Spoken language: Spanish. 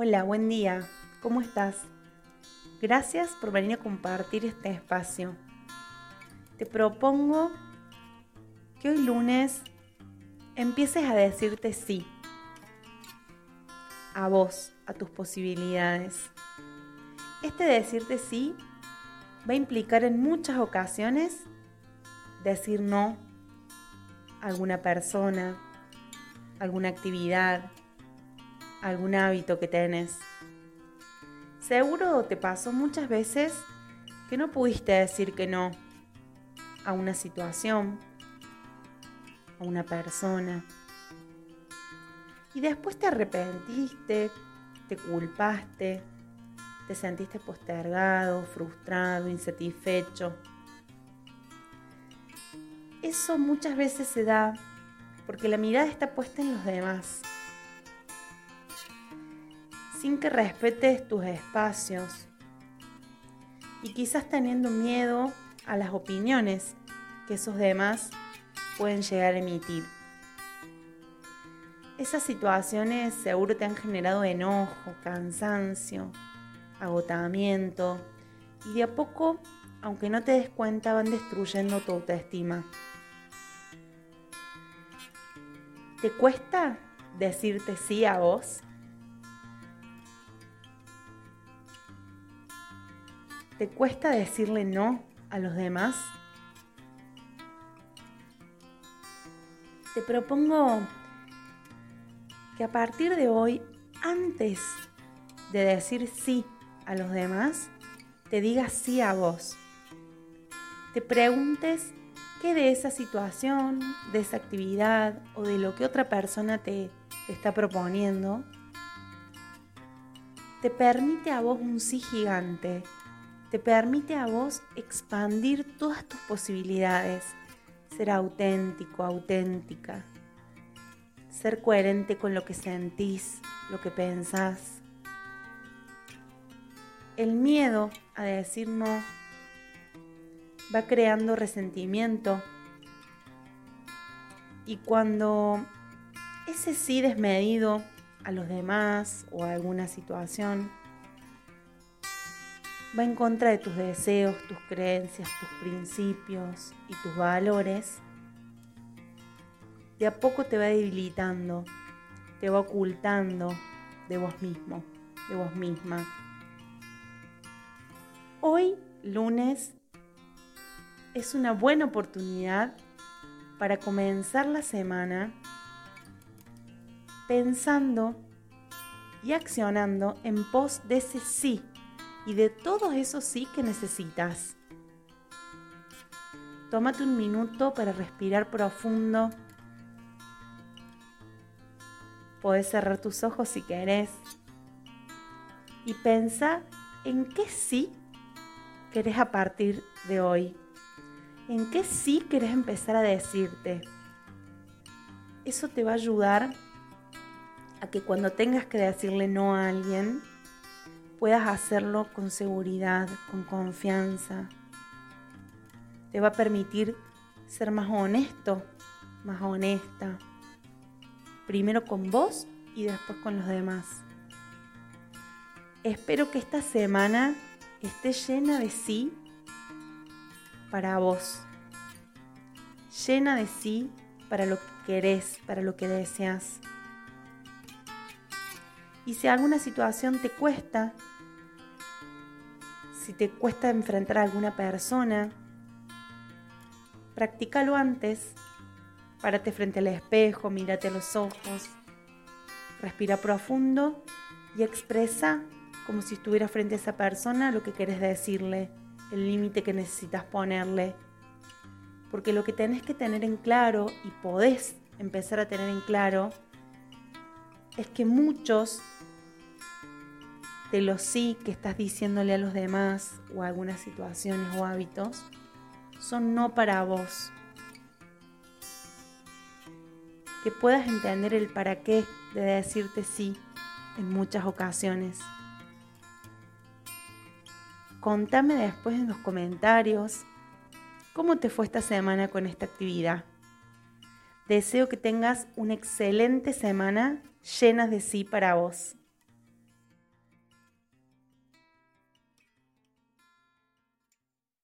Hola, buen día. ¿Cómo estás? Gracias por venir a compartir este espacio. Te propongo que hoy lunes empieces a decirte sí. A vos, a tus posibilidades. Este decirte sí va a implicar en muchas ocasiones decir no a alguna persona, alguna actividad, algún hábito que tenés. Seguro te pasó muchas veces que no pudiste decir que no a una situación, a una persona. Y después te arrepentiste, te culpaste, te sentiste postergado, frustrado, insatisfecho. Eso muchas veces se da porque la mirada está puesta en los demás sin que respetes tus espacios y quizás teniendo miedo a las opiniones que esos demás pueden llegar a emitir. Esas situaciones seguro te han generado enojo, cansancio, agotamiento y de a poco, aunque no te des cuenta, van destruyendo tu autoestima. ¿Te cuesta decirte sí a vos? ¿Te cuesta decirle no a los demás? Te propongo que a partir de hoy, antes de decir sí a los demás, te digas sí a vos. Te preguntes qué de esa situación, de esa actividad o de lo que otra persona te, está proponiendo, te permite a vos un sí gigante te permite a vos expandir todas tus posibilidades, ser auténtico, auténtica, ser coherente con lo que sentís, lo que pensás. El miedo a decir no va creando resentimiento. Y cuando ese sí desmedido a los demás o a alguna situación va en contra de tus deseos, tus creencias, tus principios y tus valores, de a poco te va debilitando, te va ocultando de vos mismo, de vos misma. Hoy, lunes, es una buena oportunidad para comenzar la semana pensando y accionando en pos de ese sí y de todo eso sí que necesitas. Tómate un minuto para respirar profundo. Puedes cerrar tus ojos si querés. Y pensa en qué sí querés a partir de hoy. En qué sí querés empezar a decirte. Eso te va a ayudar a que cuando tengas que decirle no a alguien, puedas hacerlo con seguridad, con confianza. Te va a permitir ser más honesto, más honesta. Primero con vos y después con los demás. Espero que esta semana esté llena de sí para vos. Llena de sí para lo que querés, para lo que deseas. Y si alguna situación te cuesta, si te cuesta enfrentar a alguna persona, practícalo antes. Párate frente al espejo, mírate a los ojos, respira profundo y expresa como si estuviera frente a esa persona lo que querés decirle, el límite que necesitas ponerle. Porque lo que tenés que tener en claro y podés empezar a tener en claro es que muchos de los sí que estás diciéndole a los demás o algunas situaciones o hábitos son no para vos. Que puedas entender el para qué de decirte sí en muchas ocasiones. Contame después en los comentarios cómo te fue esta semana con esta actividad. Deseo que tengas una excelente semana llena de sí para vos.